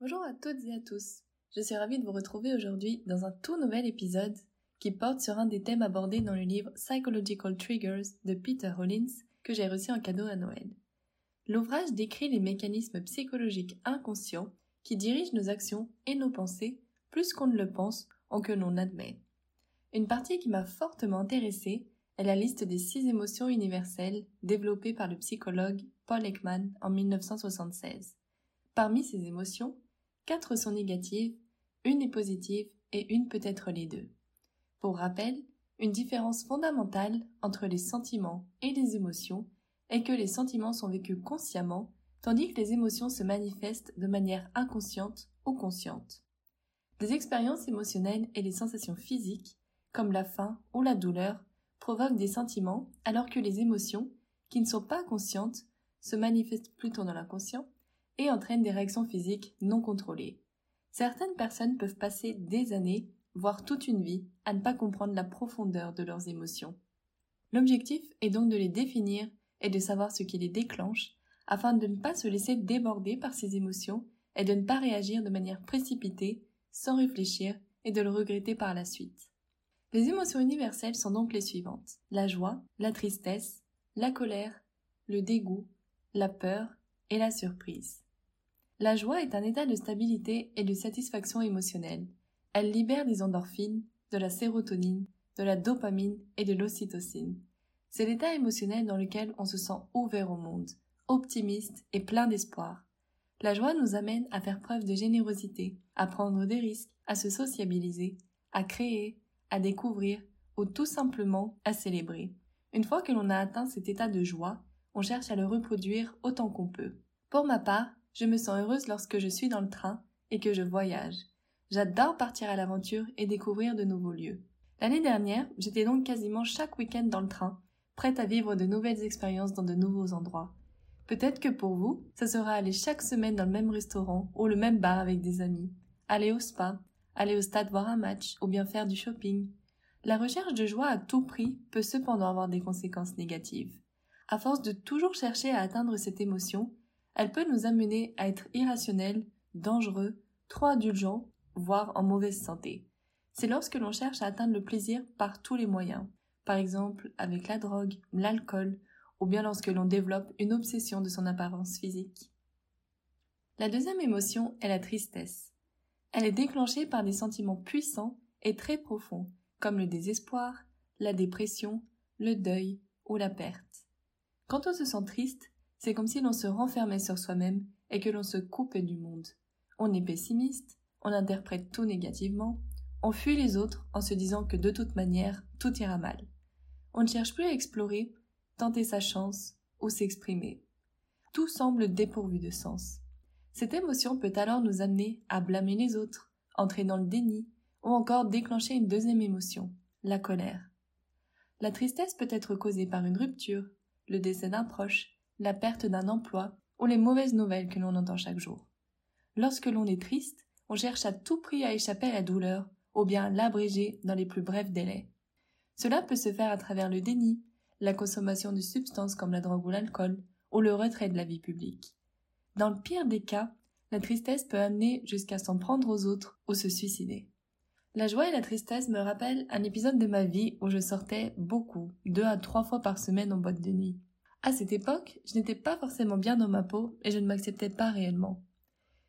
Bonjour à toutes et à tous. Je suis ravie de vous retrouver aujourd'hui dans un tout nouvel épisode qui porte sur un des thèmes abordés dans le livre Psychological Triggers de Peter Hollins que j'ai reçu en cadeau à Noël. L'ouvrage décrit les mécanismes psychologiques inconscients qui dirigent nos actions et nos pensées plus qu'on ne le pense ou que l'on admet. Une partie qui m'a fortement intéressée est la liste des six émotions universelles développée par le psychologue Paul Ekman en 1976. Parmi ces émotions, quatre sont négatives, une est positive et une peut être les deux. Pour rappel, une différence fondamentale entre les sentiments et les émotions est que les sentiments sont vécus consciemment, tandis que les émotions se manifestent de manière inconsciente ou consciente. Des expériences émotionnelles et les sensations physiques, comme la faim ou la douleur, provoquent des sentiments alors que les émotions, qui ne sont pas conscientes, se manifestent plutôt dans l'inconscient et entraînent des réactions physiques non contrôlées. Certaines personnes peuvent passer des années, voire toute une vie, à ne pas comprendre la profondeur de leurs émotions. L'objectif est donc de les définir et de savoir ce qui les déclenche, afin de ne pas se laisser déborder par ces émotions et de ne pas réagir de manière précipitée, sans réfléchir et de le regretter par la suite. Les émotions universelles sont donc les suivantes la joie, la tristesse, la colère, le dégoût, la peur et la surprise. La joie est un état de stabilité et de satisfaction émotionnelle. Elle libère des endorphines, de la sérotonine, de la dopamine et de l'ocytocine. C'est l'état émotionnel dans lequel on se sent ouvert au monde, optimiste et plein d'espoir. La joie nous amène à faire preuve de générosité, à prendre des risques, à se sociabiliser, à créer, à découvrir ou tout simplement à célébrer. Une fois que l'on a atteint cet état de joie, on cherche à le reproduire autant qu'on peut. Pour ma part, je me sens heureuse lorsque je suis dans le train et que je voyage. J'adore partir à l'aventure et découvrir de nouveaux lieux. L'année dernière, j'étais donc quasiment chaque week-end dans le train, prête à vivre de nouvelles expériences dans de nouveaux endroits. Peut-être que pour vous, ça sera aller chaque semaine dans le même restaurant ou le même bar avec des amis, aller au spa, aller au stade voir un match ou bien faire du shopping. La recherche de joie à tout prix peut cependant avoir des conséquences négatives. À force de toujours chercher à atteindre cette émotion, elle peut nous amener à être irrationnels, dangereux, trop indulgents, voire en mauvaise santé. C'est lorsque l'on cherche à atteindre le plaisir par tous les moyens, par exemple avec la drogue, l'alcool, ou bien lorsque l'on développe une obsession de son apparence physique. La deuxième émotion est la tristesse. Elle est déclenchée par des sentiments puissants et très profonds, comme le désespoir, la dépression, le deuil ou la perte. Quand on se sent triste, c'est comme si l'on se renfermait sur soi-même et que l'on se coupait du monde. On est pessimiste, on interprète tout négativement, on fuit les autres en se disant que de toute manière, tout ira mal. On ne cherche plus à explorer, tenter sa chance ou s'exprimer. Tout semble dépourvu de sens. Cette émotion peut alors nous amener à blâmer les autres, entrer dans le déni, ou encore déclencher une deuxième émotion, la colère. La tristesse peut être causée par une rupture, le décès d'un proche, la perte d'un emploi ou les mauvaises nouvelles que l'on entend chaque jour. Lorsque l'on est triste, on cherche à tout prix à échapper à la douleur ou bien l'abréger dans les plus brefs délais. Cela peut se faire à travers le déni, la consommation de substances comme la drogue ou l'alcool, ou le retrait de la vie publique. Dans le pire des cas, la tristesse peut amener jusqu'à s'en prendre aux autres ou se suicider. La joie et la tristesse me rappellent un épisode de ma vie où je sortais beaucoup, deux à trois fois par semaine en boîte de nuit. À cette époque, je n'étais pas forcément bien dans ma peau et je ne m'acceptais pas réellement.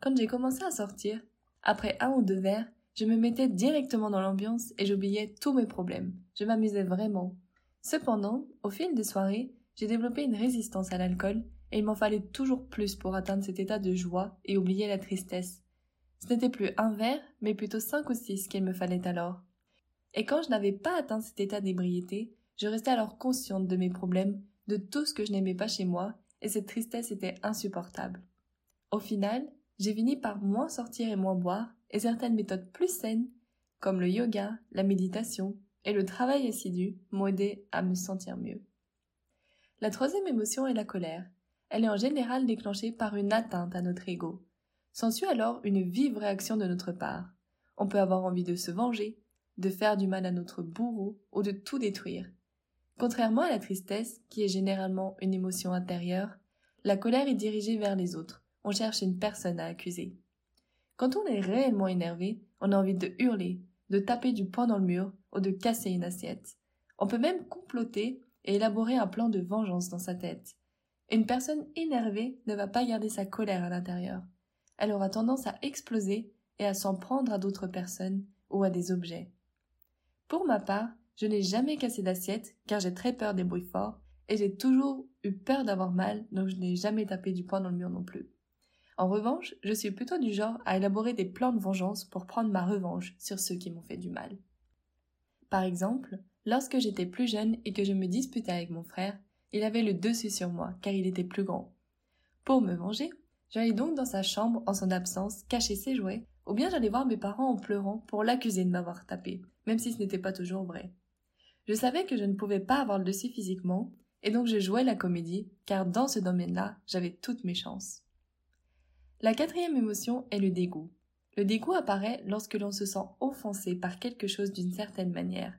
Quand j'ai commencé à sortir, après un ou deux verres, je me mettais directement dans l'ambiance et j'oubliais tous mes problèmes. Je m'amusais vraiment. Cependant, au fil des soirées, j'ai développé une résistance à l'alcool et il m'en fallait toujours plus pour atteindre cet état de joie et oublier la tristesse. Ce n'était plus un verre, mais plutôt cinq ou six qu'il me fallait alors. Et quand je n'avais pas atteint cet état d'ébriété, je restais alors consciente de mes problèmes de tout ce que je n'aimais pas chez moi, et cette tristesse était insupportable. Au final, j'ai fini par moins sortir et moins boire, et certaines méthodes plus saines, comme le yoga, la méditation et le travail assidu, aidé à me sentir mieux. La troisième émotion est la colère. Elle est en général déclenchée par une atteinte à notre ego. S'ensuit alors une vive réaction de notre part. On peut avoir envie de se venger, de faire du mal à notre bourreau ou de tout détruire. Contrairement à la tristesse, qui est généralement une émotion intérieure, la colère est dirigée vers les autres. On cherche une personne à accuser. Quand on est réellement énervé, on a envie de hurler, de taper du poing dans le mur ou de casser une assiette. On peut même comploter et élaborer un plan de vengeance dans sa tête. Une personne énervée ne va pas garder sa colère à l'intérieur. Elle aura tendance à exploser et à s'en prendre à d'autres personnes ou à des objets. Pour ma part, je n'ai jamais cassé d'assiette car j'ai très peur des bruits forts et j'ai toujours eu peur d'avoir mal donc je n'ai jamais tapé du poing dans le mur non plus. En revanche, je suis plutôt du genre à élaborer des plans de vengeance pour prendre ma revanche sur ceux qui m'ont fait du mal. Par exemple, lorsque j'étais plus jeune et que je me disputais avec mon frère, il avait le dessus sur moi car il était plus grand. Pour me venger, j'allais donc dans sa chambre en son absence cacher ses jouets, ou bien j'allais voir mes parents en pleurant pour l'accuser de m'avoir tapé, même si ce n'était pas toujours vrai. Je savais que je ne pouvais pas avoir le dessus physiquement, et donc je jouais la comédie, car dans ce domaine-là, j'avais toutes mes chances. La quatrième émotion est le dégoût. Le dégoût apparaît lorsque l'on se sent offensé par quelque chose d'une certaine manière.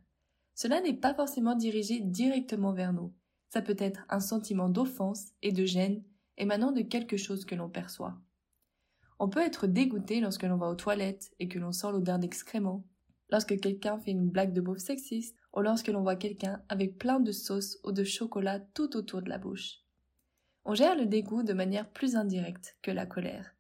Cela n'est pas forcément dirigé directement vers nous. Ça peut être un sentiment d'offense et de gêne émanant de quelque chose que l'on perçoit. On peut être dégoûté lorsque l'on va aux toilettes et que l'on sent l'odeur d'excréments, lorsque quelqu'un fait une blague de beauf sexiste, ou lorsque l'on voit quelqu'un avec plein de sauce ou de chocolat tout autour de la bouche. On gère le dégoût de manière plus indirecte que la colère.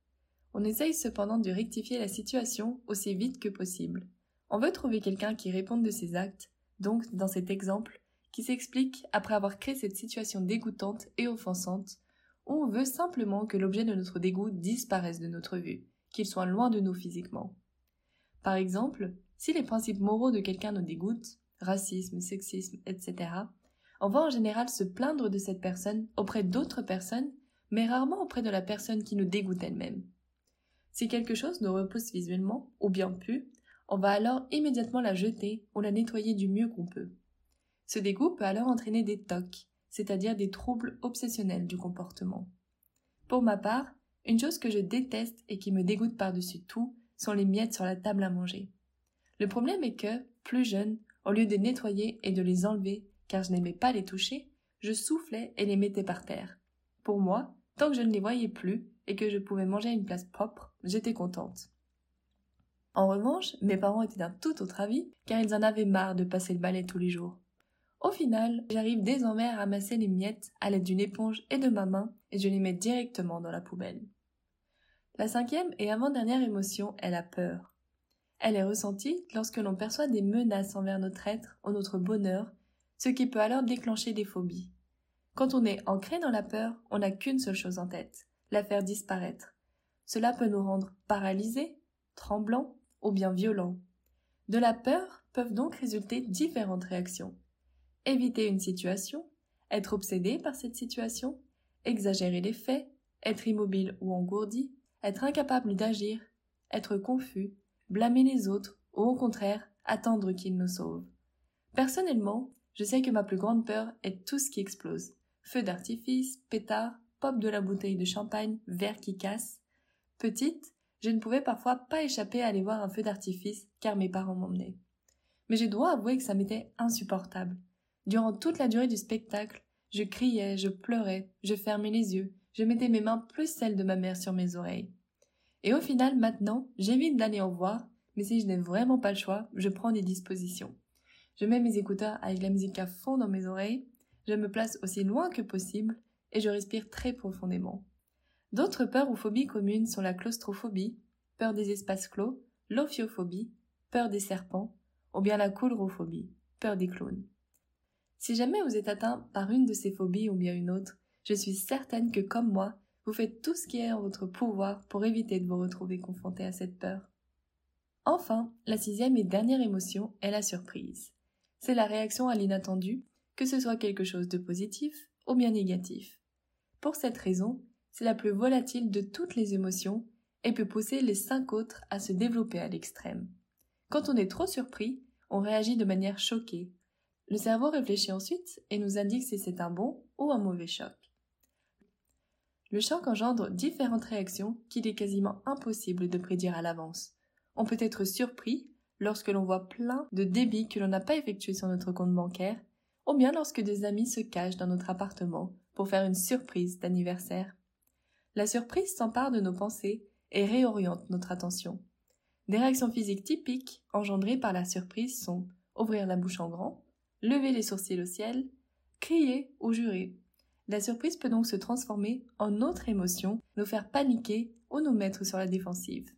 On essaye cependant de rectifier la situation aussi vite que possible. On veut trouver quelqu'un qui réponde de ses actes, donc dans cet exemple, qui s'explique après avoir créé cette situation dégoûtante et offensante, ou on veut simplement que l'objet de notre dégoût disparaisse de notre vue, qu'il soit loin de nous physiquement. Par exemple, si les principes moraux de quelqu'un nous dégoûtent, racisme, sexisme, etc., on va en général se plaindre de cette personne auprès d'autres personnes, mais rarement auprès de la personne qui nous dégoûte elle-même. Si quelque chose nous repousse visuellement, ou bien pu, on va alors immédiatement la jeter ou la nettoyer du mieux qu'on peut. Ce dégoût peut alors entraîner des tocs, c'est-à-dire des troubles obsessionnels du comportement. Pour ma part, une chose que je déteste et qui me dégoûte par-dessus tout sont les miettes sur la table à manger. Le problème est que, plus jeune, au lieu de nettoyer et de les enlever, car je n'aimais pas les toucher, je soufflais et les mettais par terre. Pour moi, tant que je ne les voyais plus et que je pouvais manger à une place propre, j'étais contente. En revanche, mes parents étaient d'un tout autre avis, car ils en avaient marre de passer le balai tous les jours. Au final, j'arrive désormais à ramasser les miettes à l'aide d'une éponge et de ma main, et je les mets directement dans la poubelle. La cinquième et avant-dernière émotion est la peur. Elle est ressentie lorsque l'on perçoit des menaces envers notre être ou notre bonheur ce qui peut alors déclencher des phobies. Quand on est ancré dans la peur, on n'a qu'une seule chose en tête, la faire disparaître. Cela peut nous rendre paralysés, tremblants ou bien violents. De la peur peuvent donc résulter différentes réactions. Éviter une situation, être obsédé par cette situation, exagérer les faits, être immobile ou engourdi, être incapable d'agir, être confus, blâmer les autres ou au contraire attendre qu'ils nous sauvent. Personnellement, je sais que ma plus grande peur est tout ce qui explose. Feu d'artifice, pétard, pop de la bouteille de champagne, verre qui casse. Petite, je ne pouvais parfois pas échapper à aller voir un feu d'artifice car mes parents m'emmenaient. Mais je dois avouer que ça m'était insupportable. Durant toute la durée du spectacle, je criais, je pleurais, je fermais les yeux, je mettais mes mains plus celles de ma mère sur mes oreilles. Et au final, maintenant, j'évite d'aller en voir, mais si je n'ai vraiment pas le choix, je prends des dispositions. Je mets mes écouteurs avec la musique à fond dans mes oreilles, je me place aussi loin que possible et je respire très profondément. D'autres peurs ou phobies communes sont la claustrophobie, peur des espaces clos, l'ophiophobie, peur des serpents, ou bien la coulrophobie, peur des clowns. Si jamais vous êtes atteint par une de ces phobies ou bien une autre, je suis certaine que comme moi, vous faites tout ce qui est en votre pouvoir pour éviter de vous retrouver confronté à cette peur. Enfin, la sixième et dernière émotion est la surprise c'est la réaction à l'inattendu, que ce soit quelque chose de positif ou bien négatif. Pour cette raison, c'est la plus volatile de toutes les émotions et peut pousser les cinq autres à se développer à l'extrême. Quand on est trop surpris, on réagit de manière choquée. Le cerveau réfléchit ensuite et nous indique si c'est un bon ou un mauvais choc. Le choc engendre différentes réactions qu'il est quasiment impossible de prédire à l'avance. On peut être surpris lorsque l'on voit plein de débits que l'on n'a pas effectués sur notre compte bancaire, ou bien lorsque des amis se cachent dans notre appartement pour faire une surprise d'anniversaire. La surprise s'empare de nos pensées et réoriente notre attention. Des réactions physiques typiques engendrées par la surprise sont ouvrir la bouche en grand, lever les sourcils au ciel, crier ou jurer. La surprise peut donc se transformer en autre émotion, nous faire paniquer ou nous mettre sur la défensive.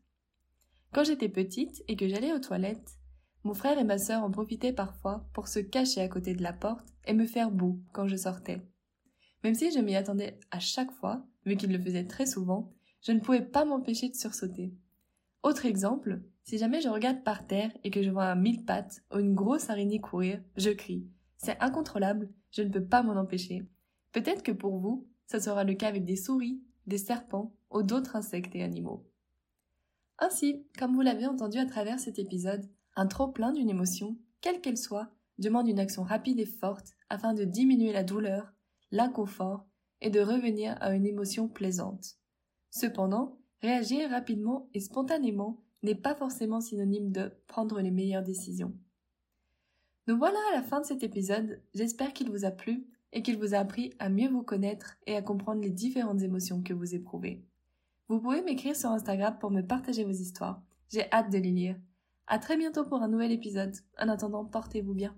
Quand j'étais petite et que j'allais aux toilettes, mon frère et ma sœur en profitaient parfois pour se cacher à côté de la porte et me faire boue quand je sortais. Même si je m'y attendais à chaque fois, vu qu'ils le faisaient très souvent, je ne pouvais pas m'empêcher de sursauter. Autre exemple, si jamais je regarde par terre et que je vois un mille pattes ou une grosse araignée courir, je crie. C'est incontrôlable, je ne peux pas m'en empêcher. Peut-être que pour vous, ça sera le cas avec des souris, des serpents ou d'autres insectes et animaux. Ainsi, comme vous l'avez entendu à travers cet épisode, un trop-plein d'une émotion, quelle qu'elle soit, demande une action rapide et forte afin de diminuer la douleur, l'inconfort et de revenir à une émotion plaisante. Cependant, réagir rapidement et spontanément n'est pas forcément synonyme de prendre les meilleures décisions. Nous voilà à la fin de cet épisode, j'espère qu'il vous a plu et qu'il vous a appris à mieux vous connaître et à comprendre les différentes émotions que vous éprouvez. Vous pouvez m'écrire sur Instagram pour me partager vos histoires. J'ai hâte de les lire. À très bientôt pour un nouvel épisode. En attendant, portez-vous bien.